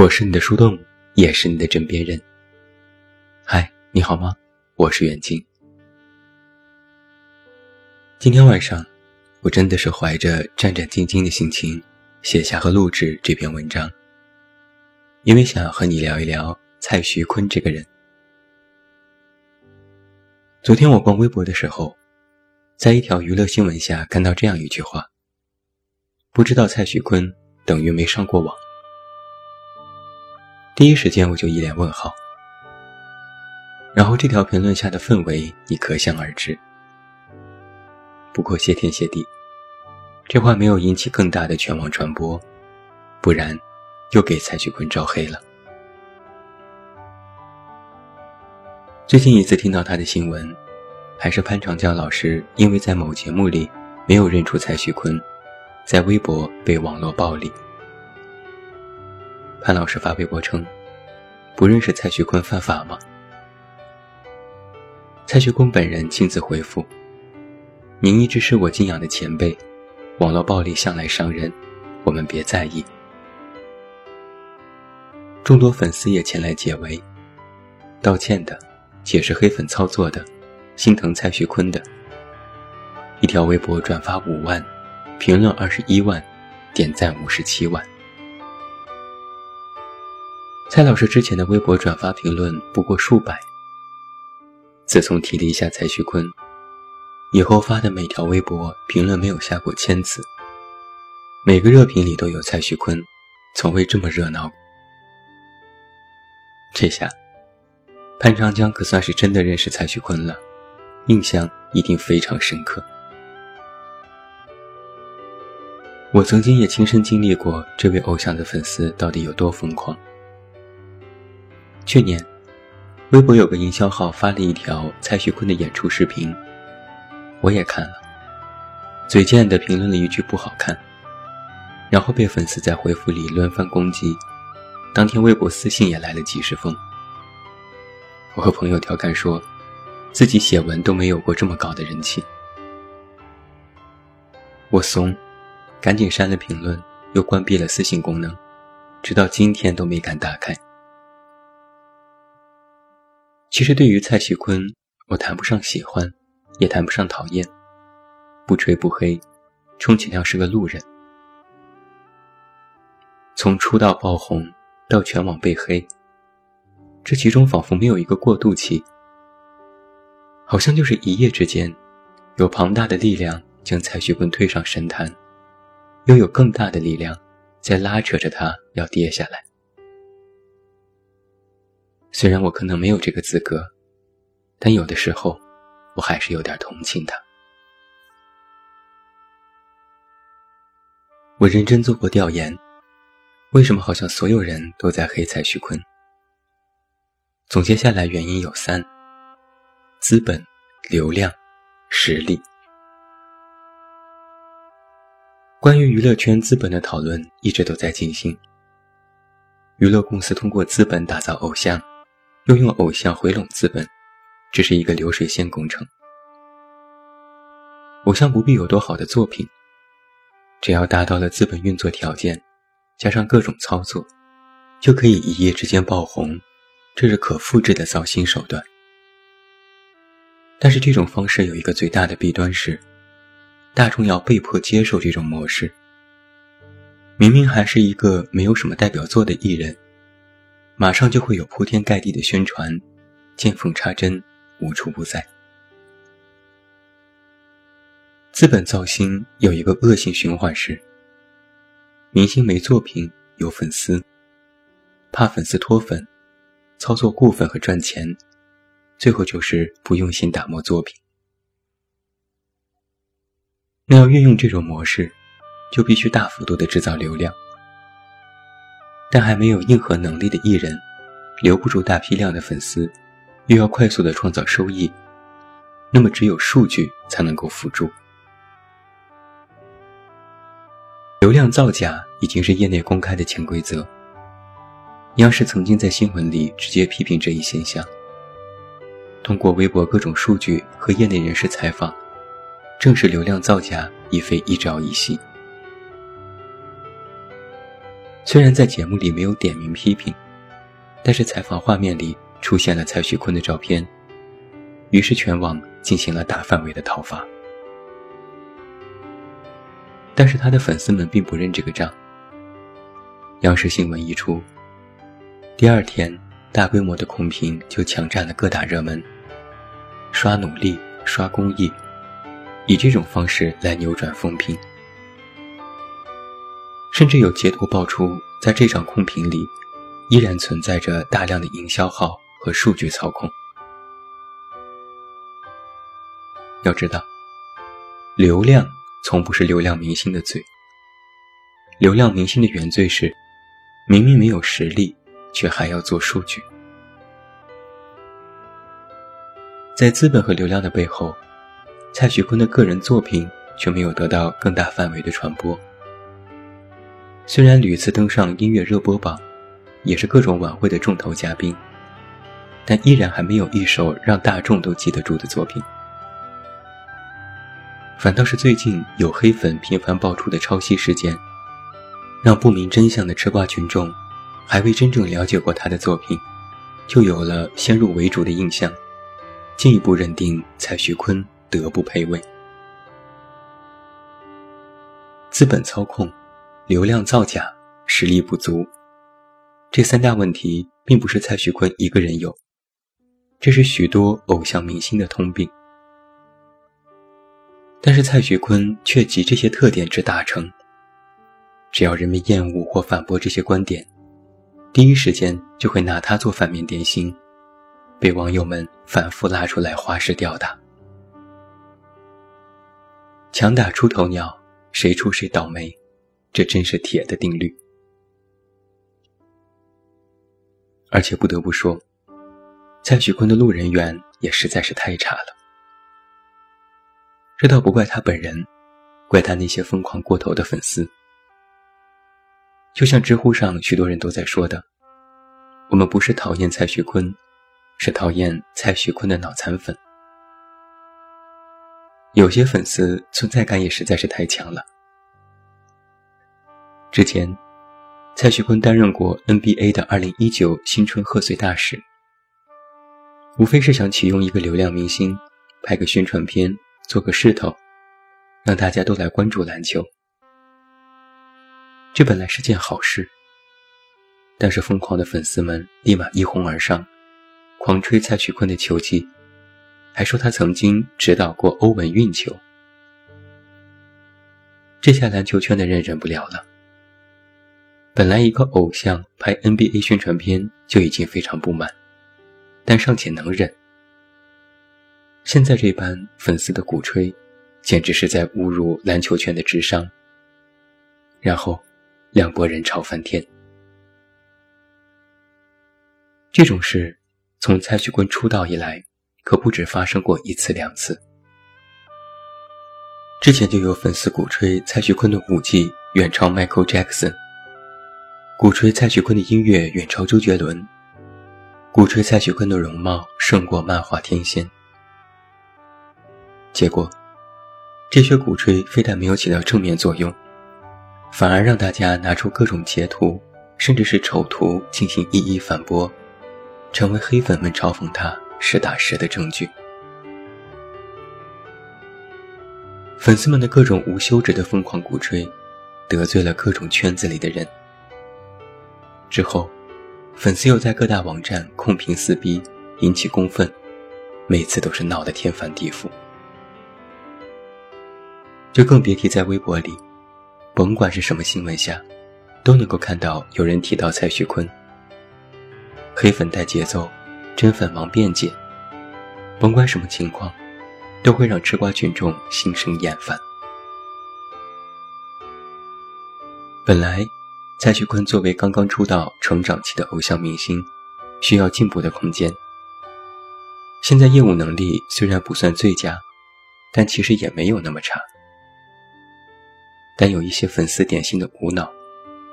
我是你的树洞，也是你的枕边人。嗨，你好吗？我是远近。今天晚上，我真的是怀着战战兢兢的心情写下和录制这篇文章，因为想要和你聊一聊蔡徐坤这个人。昨天我逛微博的时候，在一条娱乐新闻下看到这样一句话：“不知道蔡徐坤等于没上过网。”第一时间我就一脸问号，然后这条评论下的氛围你可想而知。不过谢天谢地，这话没有引起更大的全网传播，不然又给蔡徐坤招黑了。最近一次听到他的新闻，还是潘长江老师因为在某节目里没有认出蔡徐坤，在微博被网络暴力。潘老师发微博称：“不认识蔡徐坤犯法吗？”蔡徐坤本人亲自回复：“您一直是我敬仰的前辈，网络暴力向来伤人，我们别在意。”众多粉丝也前来解围，道歉的，解释黑粉操作的，心疼蔡徐坤的。一条微博转发五万，评论二十一万，点赞五十七万。蔡老师之前的微博转发评论不过数百，自从提了一下蔡徐坤，以后发的每条微博评论没有下过千次，每个热评里都有蔡徐坤，从未这么热闹。这下，潘长江可算是真的认识蔡徐坤了，印象一定非常深刻。我曾经也亲身经历过这位偶像的粉丝到底有多疯狂。去年，微博有个营销号发了一条蔡徐坤的演出视频，我也看了，嘴贱的评论了一句不好看，然后被粉丝在回复里轮番攻击，当天微博私信也来了几十封。我和朋友调侃说，自己写文都没有过这么高的人气，我怂，赶紧删了评论，又关闭了私信功能，直到今天都没敢打开。其实对于蔡徐坤，我谈不上喜欢，也谈不上讨厌，不吹不黑，充其量是个路人。从出道爆红到全网被黑，这其中仿佛没有一个过渡期，好像就是一夜之间，有庞大的力量将蔡徐坤推上神坛，又有更大的力量在拉扯着他要跌下来。虽然我可能没有这个资格，但有的时候，我还是有点同情他。我认真做过调研，为什么好像所有人都在黑蔡徐坤？总结下来，原因有三：资本、流量、实力。关于娱乐圈资本的讨论一直都在进行。娱乐公司通过资本打造偶像。又用偶像回笼资本，这是一个流水线工程。偶像不必有多好的作品，只要达到了资本运作条件，加上各种操作，就可以一夜之间爆红。这是可复制的造星手段。但是这种方式有一个最大的弊端是，大众要被迫接受这种模式。明明还是一个没有什么代表作的艺人。马上就会有铺天盖地的宣传，见缝插针，无处不在。资本造星有一个恶性循环是：明星没作品有粉丝，怕粉丝脱粉，操作固粉和赚钱，最后就是不用心打磨作品。那要运用这种模式，就必须大幅度的制造流量。但还没有硬核能力的艺人，留不住大批量的粉丝，又要快速的创造收益，那么只有数据才能够辅助。流量造假已经是业内公开的潜规则。央视曾经在新闻里直接批评这一现象。通过微博各种数据和业内人士采访，证实流量造假已非一朝一夕。虽然在节目里没有点名批评，但是采访画面里出现了蔡徐坤的照片，于是全网进行了大范围的讨伐。但是他的粉丝们并不认这个账。央视新闻一出，第二天大规模的控评就抢占了各大热门，刷努力、刷公益，以这种方式来扭转风评。甚至有截图爆出，在这场控评里，依然存在着大量的营销号和数据操控。要知道，流量从不是流量明星的罪。流量明星的原罪是，明明没有实力，却还要做数据。在资本和流量的背后，蔡徐坤的个人作品却没有得到更大范围的传播。虽然屡次登上音乐热播榜，也是各种晚会的重头嘉宾，但依然还没有一首让大众都记得住的作品。反倒是最近有黑粉频繁爆出的抄袭事件，让不明真相的吃瓜群众，还未真正了解过他的作品，就有了先入为主的印象，进一步认定蔡徐坤德不配位，资本操控。流量造假、实力不足，这三大问题并不是蔡徐坤一个人有，这是许多偶像明星的通病。但是蔡徐坤却集这些特点之大成。只要人们厌恶或反驳这些观点，第一时间就会拿他做反面典型，被网友们反复拉出来花式吊打。强打出头鸟，谁出谁倒霉。这真是铁的定律，而且不得不说，蔡徐坤的路人缘也实在是太差了。这倒不怪他本人，怪他那些疯狂过头的粉丝。就像知乎上许多人都在说的：“我们不是讨厌蔡徐坤，是讨厌蔡徐坤的脑残粉。”有些粉丝存在感也实在是太强了。之前，蔡徐坤担任过 NBA 的2019新春贺岁大使，无非是想启用一个流量明星，拍个宣传片，做个势头，让大家都来关注篮球。这本来是件好事，但是疯狂的粉丝们立马一哄而上，狂吹蔡徐坤的球技，还说他曾经指导过欧文运球。这下篮球圈的人忍不了了。本来一个偶像拍 NBA 宣传片就已经非常不满，但尚且能忍。现在这般粉丝的鼓吹，简直是在侮辱篮球圈的智商。然后，两拨人吵翻天。这种事，从蔡徐坤出道以来，可不止发生过一次两次。之前就有粉丝鼓吹蔡徐坤的舞技远超 Michael Jackson。鼓吹蔡徐坤的音乐远超周杰伦，鼓吹蔡徐坤的容貌胜过漫画天仙。结果，这些鼓吹非但没有起到正面作用，反而让大家拿出各种截图，甚至是丑图进行一一反驳，成为黑粉们嘲讽他实打实的证据。粉丝们的各种无休止的疯狂鼓吹，得罪了各种圈子里的人。之后，粉丝又在各大网站控评撕逼，引起公愤，每次都是闹得天翻地覆。就更别提在微博里，甭管是什么新闻下，都能够看到有人提到蔡徐坤。黑粉带节奏，真粉忙辩解，甭管什么情况，都会让吃瓜群众心生厌烦。本来。蔡徐坤作为刚刚出道、成长期的偶像明星，需要进步的空间。现在业务能力虽然不算最佳，但其实也没有那么差。但有一些粉丝典型的无脑，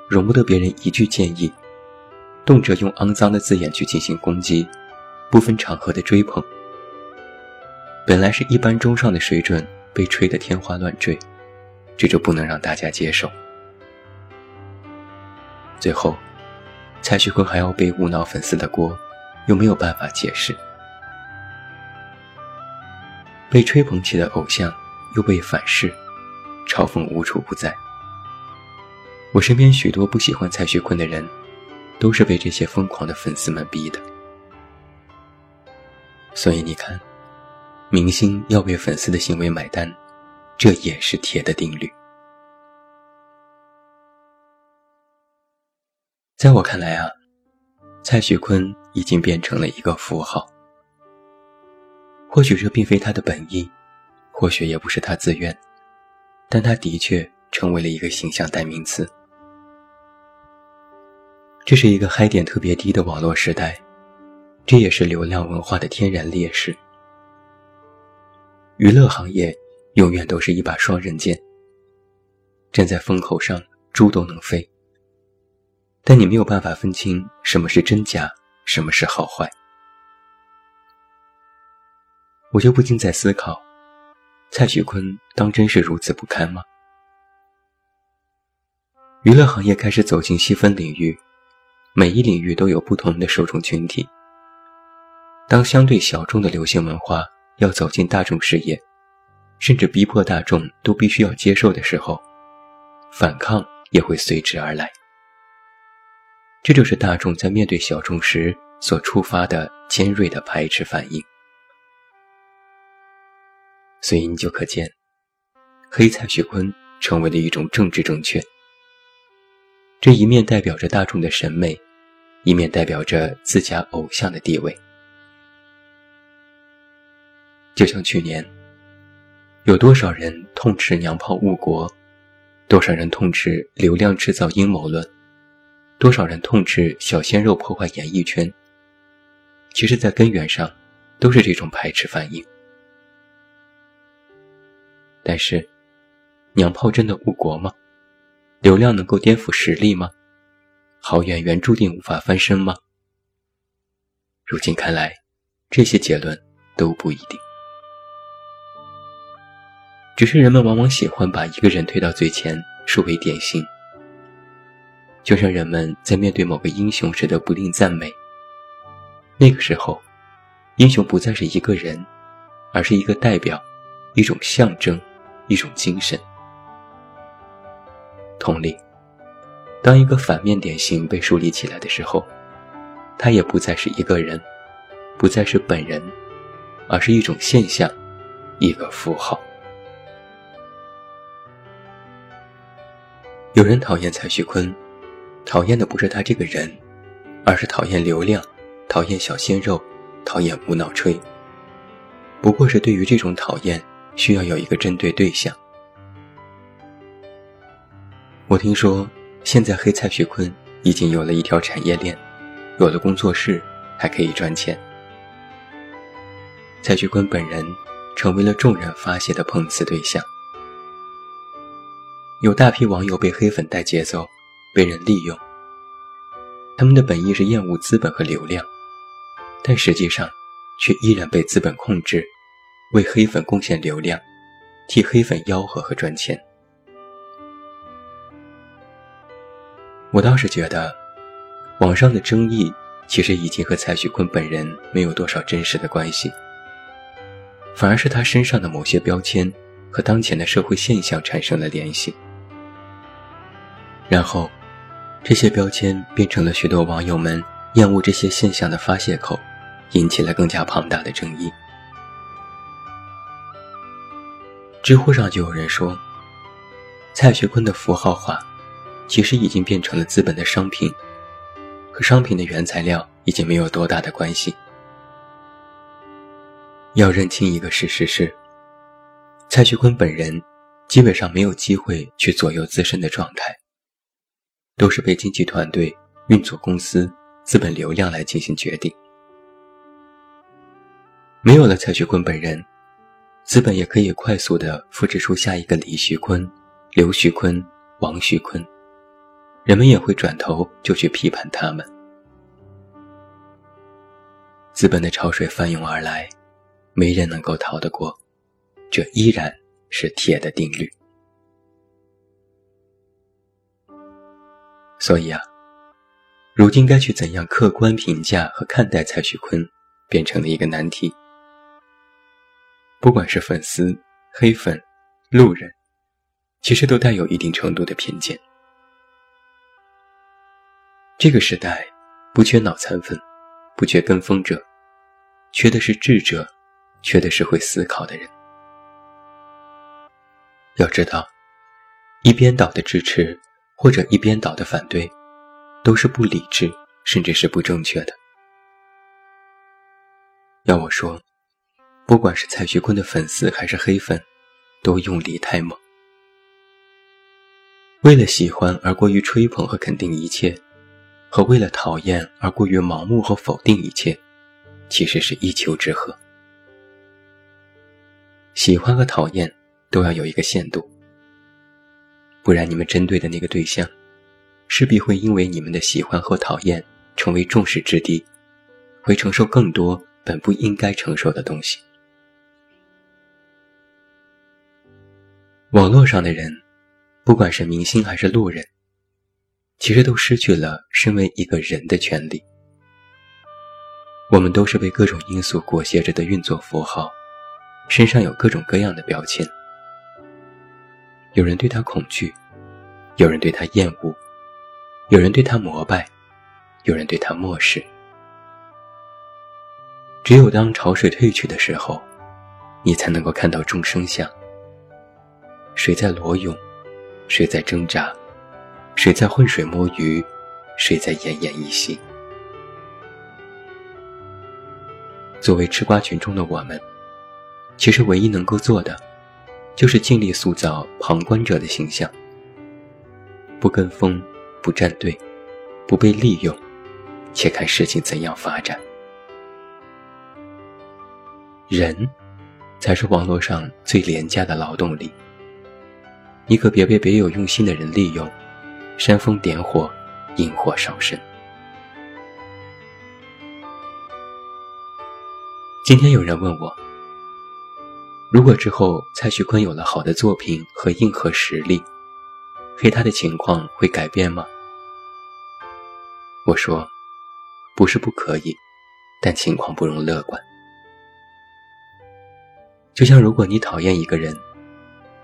容不得别人一句建议，动辄用肮脏的字眼去进行攻击，不分场合的追捧。本来是一般中上的水准，被吹得天花乱坠，这就不能让大家接受。最后，蔡徐坤还要背无脑粉丝的锅，又没有办法解释。被吹捧起的偶像，又被反噬，嘲讽无处不在。我身边许多不喜欢蔡徐坤的人，都是被这些疯狂的粉丝们逼的。所以你看，明星要为粉丝的行为买单，这也是铁的定律。在我看来啊，蔡徐坤已经变成了一个符号。或许这并非他的本意，或许也不是他自愿，但他的确成为了一个形象代名词。这是一个嗨点特别低的网络时代，这也是流量文化的天然劣势。娱乐行业永远都是一把双刃剑，站在风口上，猪都能飞。但你没有办法分清什么是真假，什么是好坏。我就不禁在思考，蔡徐坤当真是如此不堪吗？娱乐行业开始走进细分领域，每一领域都有不同的受众群体。当相对小众的流行文化要走进大众视野，甚至逼迫大众都必须要接受的时候，反抗也会随之而来。这就是大众在面对小众时所触发的尖锐的排斥反应。所以你就可见，黑蔡徐坤成为了一种政治正确。这一面代表着大众的审美，一面代表着自家偶像的地位。就像去年，有多少人痛斥娘炮误国，多少人痛斥流量制造阴谋论，多少人痛斥小鲜肉破坏演艺圈。其实，在根源上，都是这种排斥反应。但是，娘炮真的误国吗？流量能够颠覆实力吗？好演员注定无法翻身吗？如今看来，这些结论都不一定。只是人们往往喜欢把一个人推到最前，视为典型。就像人们在面对某个英雄时的不吝赞美，那个时候，英雄不再是一个人，而是一个代表，一种象征。一种精神。同理，当一个反面典型被树立起来的时候，他也不再是一个人，不再是本人，而是一种现象，一个符号。有人讨厌蔡徐坤，讨厌的不是他这个人，而是讨厌流量，讨厌小鲜肉，讨厌无脑吹。不过是对于这种讨厌。需要有一个针对对象。我听说，现在黑蔡徐坤已经有了一条产业链，有了工作室，还可以赚钱。蔡徐坤本人成为了众人发泄的碰瓷对象，有大批网友被黑粉带节奏，被人利用。他们的本意是厌恶资本和流量，但实际上，却依然被资本控制。为黑粉贡献流量，替黑粉吆喝和赚钱。我倒是觉得，网上的争议其实已经和蔡徐坤本人没有多少真实的关系，反而是他身上的某些标签和当前的社会现象产生了联系，然后，这些标签变成了许多网友们厌恶这些现象的发泄口，引起了更加庞大的争议。知乎上就有人说，蔡徐坤的符号化，其实已经变成了资本的商品，和商品的原材料已经没有多大的关系。要认清一个事实是，蔡徐坤本人基本上没有机会去左右自身的状态，都是被经纪团队、运作公司、资本流量来进行决定。没有了蔡徐坤本人。资本也可以快速的复制出下一个李徐坤、刘徐坤、王徐坤，人们也会转头就去批判他们。资本的潮水翻涌而来，没人能够逃得过，这依然是铁的定律。所以啊，如今该去怎样客观评价和看待蔡徐坤，变成了一个难题。不管是粉丝、黑粉、路人，其实都带有一定程度的偏见。这个时代不缺脑残粉，不缺跟风者，缺的是智者，缺的是会思考的人。要知道，一边倒的支持或者一边倒的反对，都是不理智，甚至是不正确的。要我说，不管是蔡徐坤的粉丝还是黑粉，都用力太猛。为了喜欢而过于吹捧和肯定一切，和为了讨厌而过于盲目和否定一切，其实是一丘之貉。喜欢和讨厌。都要有一个限度，不然你们针对的那个对象，势必会因为你们的喜欢和讨厌成为众矢之的，会承受更多本不应该承受的东西。网络上的人，不管是明星还是路人，其实都失去了身为一个人的权利。我们都是被各种因素裹挟着的运作符号，身上有各种各样的标签。有人对他恐惧，有人对他厌恶，有人对他膜拜，有人对他漠视。只有当潮水退去的时候，你才能够看到众生相。谁在裸泳？谁在挣扎？谁在浑水摸鱼？谁在奄奄一息？作为吃瓜群众的我们，其实唯一能够做的。就是尽力塑造旁观者的形象，不跟风，不站队，不被利用，且看事情怎样发展。人，才是网络上最廉价的劳动力。你可别被别有用心的人利用，煽风点火，引火烧身。今天有人问我。如果之后蔡徐坤有了好的作品和硬核实力，黑他的情况会改变吗？我说，不是不可以，但情况不容乐观。就像如果你讨厌一个人，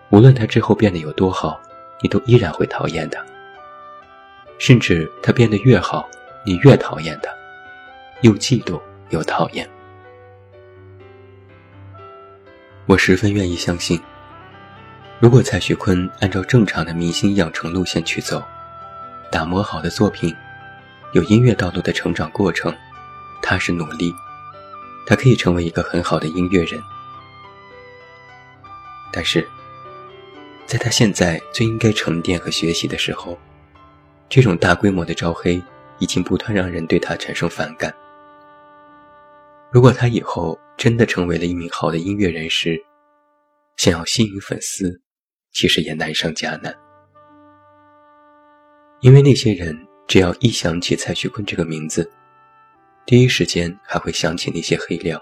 无论他之后变得有多好，你都依然会讨厌他。甚至他变得越好，你越讨厌他，又嫉妒又讨厌。我十分愿意相信，如果蔡徐坤按照正常的明星养成路线去走，打磨好的作品，有音乐道路的成长过程，踏实努力，他可以成为一个很好的音乐人。但是，在他现在最应该沉淀和学习的时候，这种大规模的招黑已经不断让人对他产生反感。如果他以后真的成为了一名好的音乐人时，想要吸引粉丝，其实也难上加难。因为那些人只要一想起蔡徐坤这个名字，第一时间还会想起那些黑料，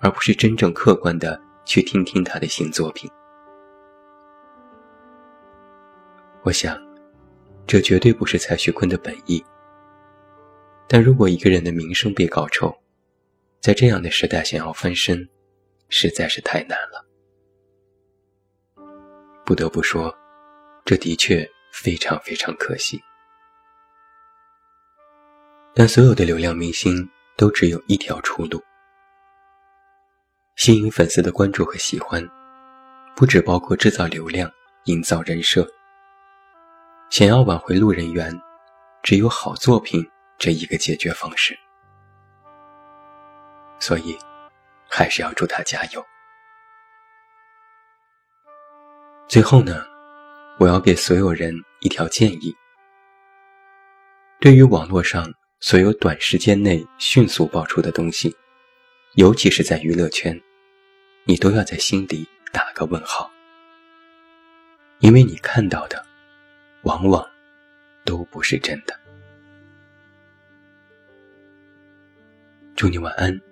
而不是真正客观的去听听他的新作品。我想，这绝对不是蔡徐坤的本意。但如果一个人的名声被搞臭，在这样的时代，想要翻身，实在是太难了。不得不说，这的确非常非常可惜。但所有的流量明星都只有一条出路：吸引粉丝的关注和喜欢，不只包括制造流量、营造人设。想要挽回路人缘，只有好作品这一个解决方式。所以，还是要祝他加油。最后呢，我要给所有人一条建议：对于网络上所有短时间内迅速爆出的东西，尤其是在娱乐圈，你都要在心底打个问号，因为你看到的，往往都不是真的。祝你晚安。